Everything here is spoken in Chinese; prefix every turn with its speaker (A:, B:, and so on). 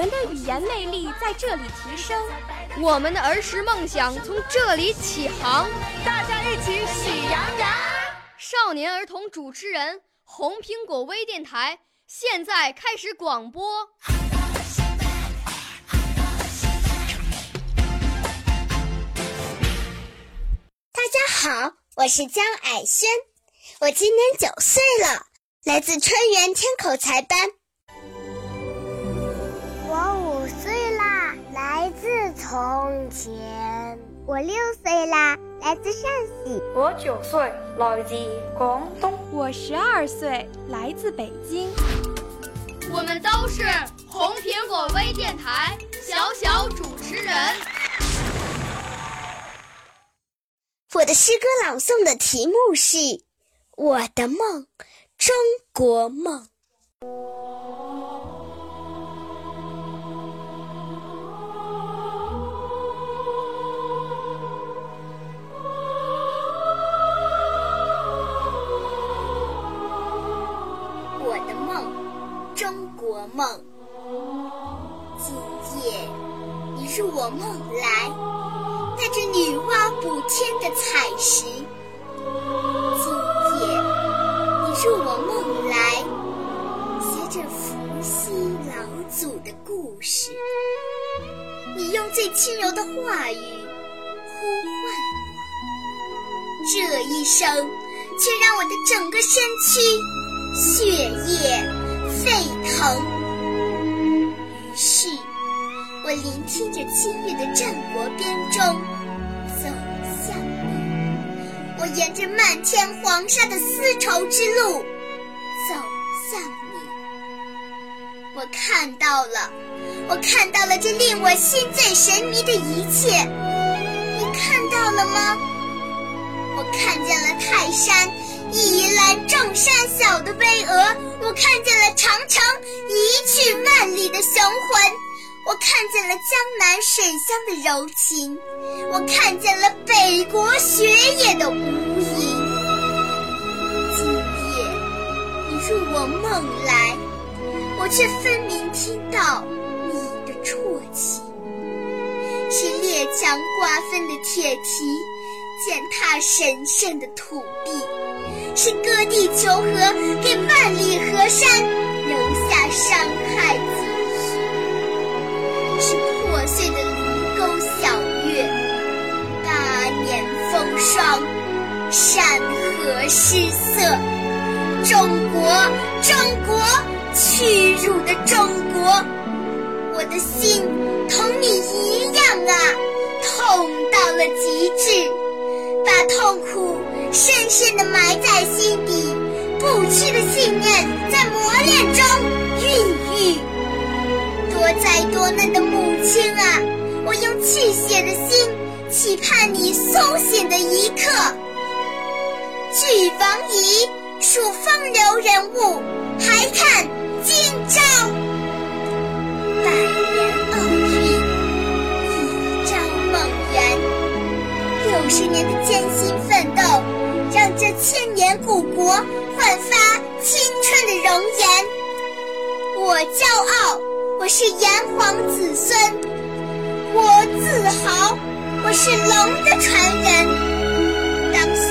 A: 我们的语言魅力在这里提升，
B: 我们的儿时梦想从这里起航。
C: 大家一起喜羊羊。
B: 少年儿童主持人，红苹果微电台现在开始广播。
D: 大家好，我是江矮轩，我今年九岁了，来自春园天口才班。
E: 从前。我六岁啦，来自陕西。
F: 我九岁，来自广东。
A: 我十二岁，来自北京。
B: 我们都是红苹果微电台小小主持人。
D: 我的诗歌朗诵的题目是《我的梦，中国梦》。梦。今夜，你入我梦来，带着女娲补天的彩石。今夜，你入我梦来，携着伏羲老祖的故事。你用最轻柔的话语呼唤我，这一声，却让我的整个身躯。血液沸腾，我聆听着清越的战国编钟，走向你。我沿着漫天黄沙的丝绸之路，走向你。我看到了，我看到了这令我心醉神迷的一切。你看到了吗？我看见了泰山。一览众山小的巍峨，我看见了长城一去万里，看见了江南水乡的柔情，我看见了北国雪野的无垠。今夜你入我梦来，我却分明听到你的啜泣，是列强瓜分的铁蹄，践踏神圣的土地。是割地求和，给万里河山留下伤失色。中国，中国，屈辱的中国！我的心同你一样啊，痛到了极致，把痛苦。深深地埋在心底，不屈的信念在磨练中孕育。多灾多难的母亲啊，我用泣血的心期盼你苏醒的一刻。俱往矣，数风流人物，还看今朝。百年奥运，一朝梦圆，六十年的艰辛奋斗。让这千年古国焕发青春的容颜。我骄傲，我是炎黄子孙；我自豪，我是龙的传人。当雄